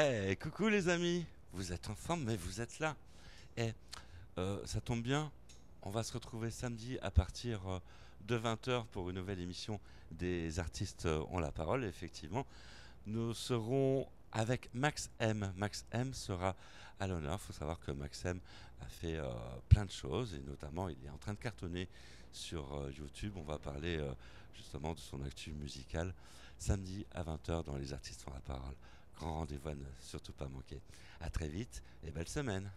Eh, coucou les amis, vous êtes en forme, mais vous êtes là. Eh, euh, ça tombe bien, on va se retrouver samedi à partir euh, de 20h pour une nouvelle émission des artistes euh, ont la parole. Effectivement, nous serons avec Max M. Max M sera à l'honneur. Il faut savoir que Max M a fait plein de choses et notamment il est en train de cartonner sur YouTube. On va parler justement de son actu musical samedi à 20h dans Les Artistes ont la parole. Grand rendez-vous à ne surtout pas manquer. À très vite et belle semaine.